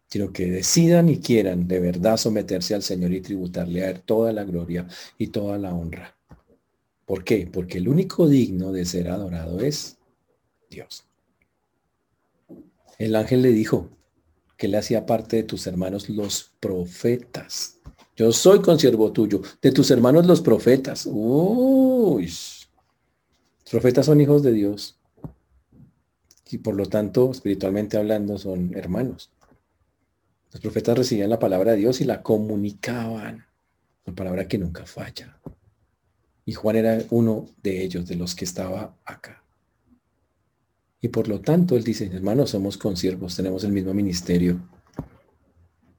sino que decidan y quieran de verdad someterse al Señor y tributarle a Él toda la gloria y toda la honra. ¿Por qué? Porque el único digno de ser adorado es Dios. El ángel le dijo que le hacía parte de tus hermanos los profetas. Yo soy consiervo tuyo, de tus hermanos los profetas. Uy, los profetas son hijos de Dios. Y por lo tanto, espiritualmente hablando, son hermanos. Los profetas recibían la palabra de Dios y la comunicaban. Una palabra que nunca falla. Y Juan era uno de ellos, de los que estaba acá. Y por lo tanto, él dice, hermanos, somos consiervos, tenemos el mismo ministerio.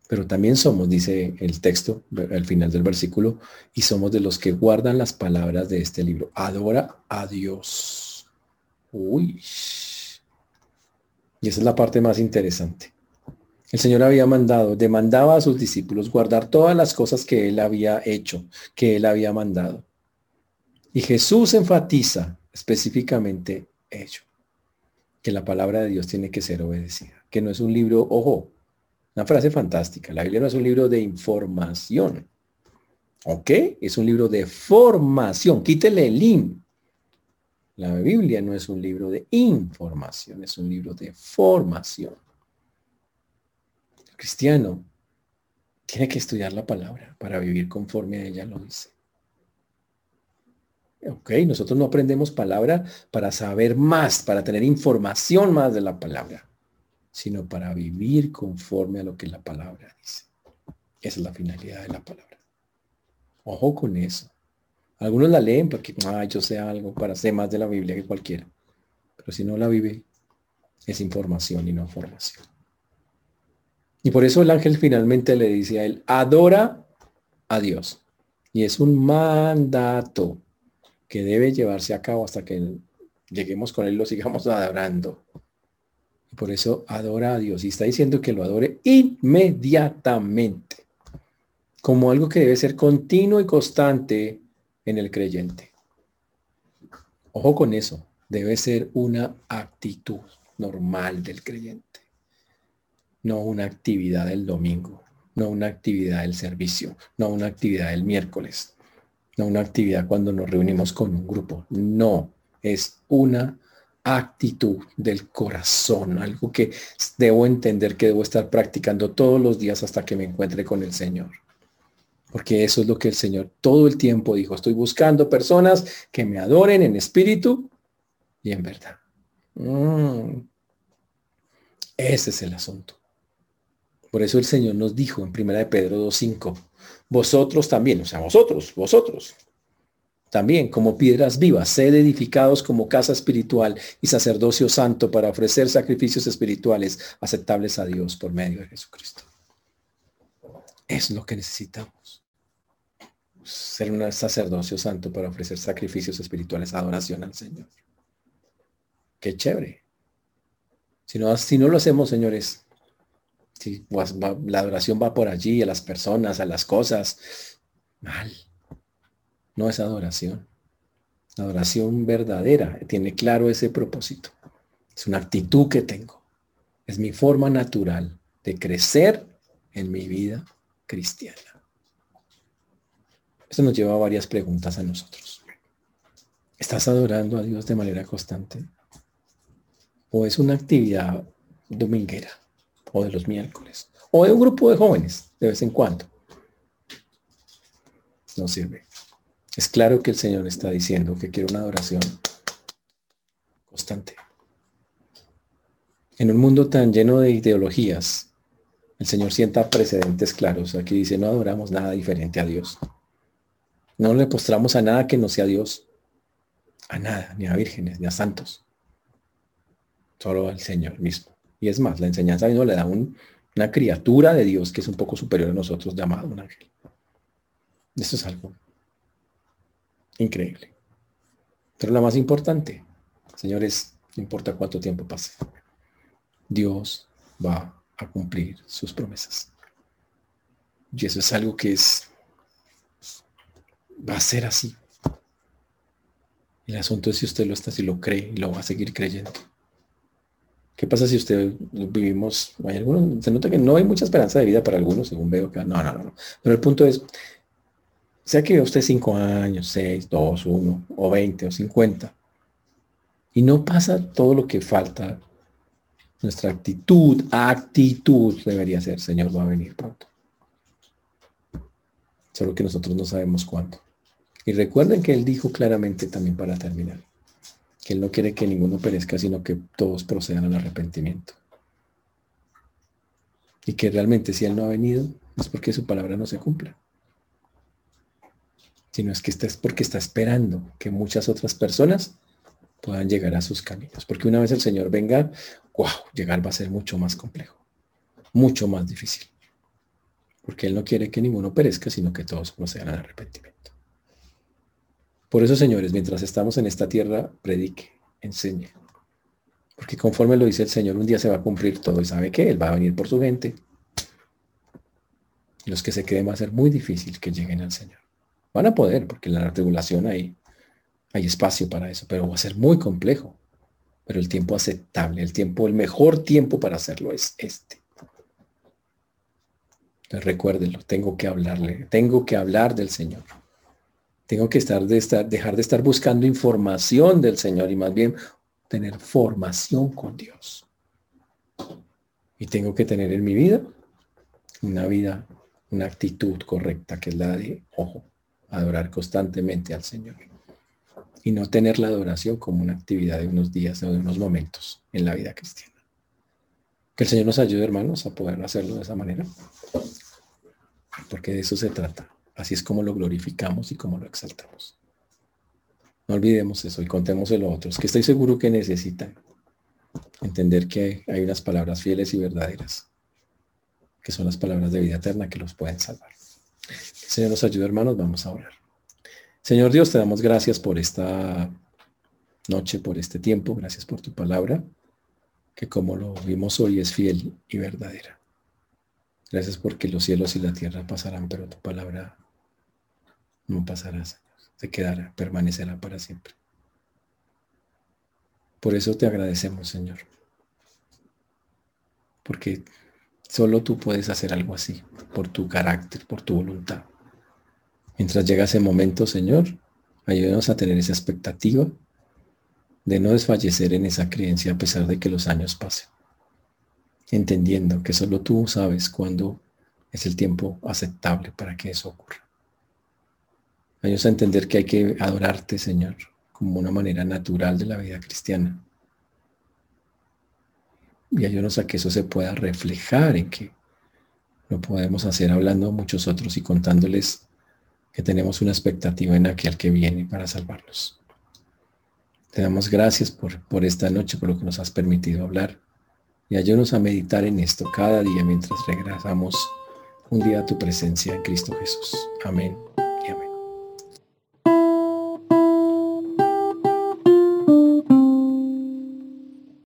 Pero también somos, dice el texto al final del versículo, y somos de los que guardan las palabras de este libro. Adora a Dios. Uy. Y esa es la parte más interesante. El Señor había mandado, demandaba a sus discípulos guardar todas las cosas que Él había hecho, que Él había mandado. Y Jesús enfatiza específicamente ello, que la palabra de Dios tiene que ser obedecida, que no es un libro, ojo, una frase fantástica, la Biblia no es un libro de información, ¿ok? Es un libro de formación, quítele el in. La Biblia no es un libro de información, es un libro de formación cristiano tiene que estudiar la palabra para vivir conforme a ella lo dice. Ok, nosotros no aprendemos palabra para saber más, para tener información más de la palabra, sino para vivir conforme a lo que la palabra dice. Esa es la finalidad de la palabra. Ojo con eso. Algunos la leen porque, ah, yo sé algo, para ser más de la Biblia que cualquiera. Pero si no la vive, es información y no formación. Y por eso el ángel finalmente le dice a él, adora a Dios. Y es un mandato que debe llevarse a cabo hasta que lleguemos con él, lo sigamos <laughs> adorando. Por eso adora a Dios. Y está diciendo que lo adore inmediatamente. Como algo que debe ser continuo y constante en el creyente. Ojo con eso. Debe ser una actitud normal del creyente no una actividad del domingo, no una actividad del servicio, no una actividad del miércoles, una actividad cuando nos reunimos con un grupo. No, es una actitud del corazón, algo que debo entender que debo estar practicando todos los días hasta que me encuentre con el Señor. Porque eso es lo que el Señor todo el tiempo dijo. Estoy buscando personas que me adoren en espíritu y en verdad. Mm. Ese es el asunto. Por eso el Señor nos dijo en 1 de Pedro 2.5, vosotros también, o sea, vosotros, vosotros, también como piedras vivas, sed edificados como casa espiritual y sacerdocio santo para ofrecer sacrificios espirituales aceptables a Dios por medio de Jesucristo. Es lo que necesitamos. Ser un sacerdocio santo para ofrecer sacrificios espirituales, adoración al Señor. Qué chévere. Si no, si no lo hacemos, señores, La adoración va por allí, a las personas, a las cosas. Mal. No es adoración. La adoración verdadera tiene claro ese propósito. Es una actitud que tengo. Es mi forma natural de crecer en mi vida cristiana. Esto nos lleva a varias preguntas a nosotros. ¿Estás adorando a Dios de manera constante? ¿O es una actividad dominguera? ¿O de los miércoles? ¿O de un grupo de jóvenes de vez en cuando? No sirve. Es claro que el Señor está diciendo que quiere una adoración constante. En un mundo tan lleno de ideologías, el Señor sienta precedentes claros. Aquí dice, no adoramos nada diferente a Dios. No le postramos a nada que no sea Dios. A nada, ni a vírgenes, ni a santos. Solo al Señor mismo. Y es más, la enseñanza no le da una criatura de Dios que es un poco superior a nosotros, llamado un ángel. Esto es algo increíble. Pero lo más importante, señores, no importa cuánto tiempo pase, Dios va a cumplir sus promesas. Y eso es algo que es, va a ser así. El asunto es si usted lo está, si lo cree y lo va a seguir creyendo. ¿Qué pasa si usted vivimos, hay algunos, se nota que no hay mucha esperanza de vida para algunos, según veo que no, no, no, no. Pero el punto es, sea que usted cinco años, seis, dos, uno, o veinte, o cincuenta, y no pasa todo lo que falta nuestra actitud, actitud debería ser, Señor va a venir pronto. Solo que nosotros no sabemos cuándo. Y recuerden que Él dijo claramente también para terminar, que Él no quiere que ninguno perezca, sino que todos procedan al arrepentimiento. Y que realmente si Él no ha venido, es porque su palabra no se cumpla. Sino es que es porque está esperando que muchas otras personas puedan llegar a sus caminos. Porque una vez el Señor venga, wow, llegar va a ser mucho más complejo, mucho más difícil. Porque Él no quiere que ninguno perezca, sino que todos procedan al arrepentimiento. Por eso, señores, mientras estamos en esta tierra, predique, enseñe. Porque conforme lo dice el Señor, un día se va a cumplir todo y sabe que Él va a venir por su gente. Los que se queden va a ser muy difícil que lleguen al Señor. Van a poder, porque en la tribulación hay, hay espacio para eso, pero va a ser muy complejo pero el tiempo aceptable, el tiempo, el mejor tiempo para hacerlo es este. Entonces recuérdenlo, tengo que hablarle, tengo que hablar del Señor. Tengo que estar de estar, dejar de estar buscando información del Señor y más bien tener formación con Dios. Y tengo que tener en mi vida una vida, una actitud correcta, que es la de, ojo, adorar constantemente al Señor y no tener la adoración como una actividad de unos días o de unos momentos en la vida cristiana. Que el Señor nos ayude, hermanos, a poder hacerlo de esa manera, porque de eso se trata. Así es como lo glorificamos y como lo exaltamos. No olvidemos eso y contemos a otros, que estoy seguro que necesitan entender que hay unas palabras fieles y verdaderas, que son las palabras de vida eterna que los pueden salvar. El Señor nos ayude, hermanos, vamos a orar. Señor Dios, te damos gracias por esta noche, por este tiempo. Gracias por tu palabra, que como lo vimos hoy es fiel y verdadera. Gracias porque los cielos y la tierra pasarán, pero tu palabra no pasará, Señor. Se quedará, permanecerá para siempre. Por eso te agradecemos, Señor. Porque solo tú puedes hacer algo así, por tu carácter, por tu voluntad. Mientras llega ese momento, Señor, ayúdenos a tener esa expectativa de no desfallecer en esa creencia a pesar de que los años pasen. Entendiendo que solo tú sabes cuándo es el tiempo aceptable para que eso ocurra. Ayúdanos a entender que hay que adorarte, Señor, como una manera natural de la vida cristiana. Y ayúdanos a que eso se pueda reflejar en que lo podemos hacer hablando a muchos otros y contándoles que tenemos una expectativa en aquel que viene para salvarlos. Te damos gracias por, por esta noche, por lo que nos has permitido hablar. Y ayúdanos a meditar en esto cada día mientras regresamos un día a tu presencia en Cristo Jesús. Amén.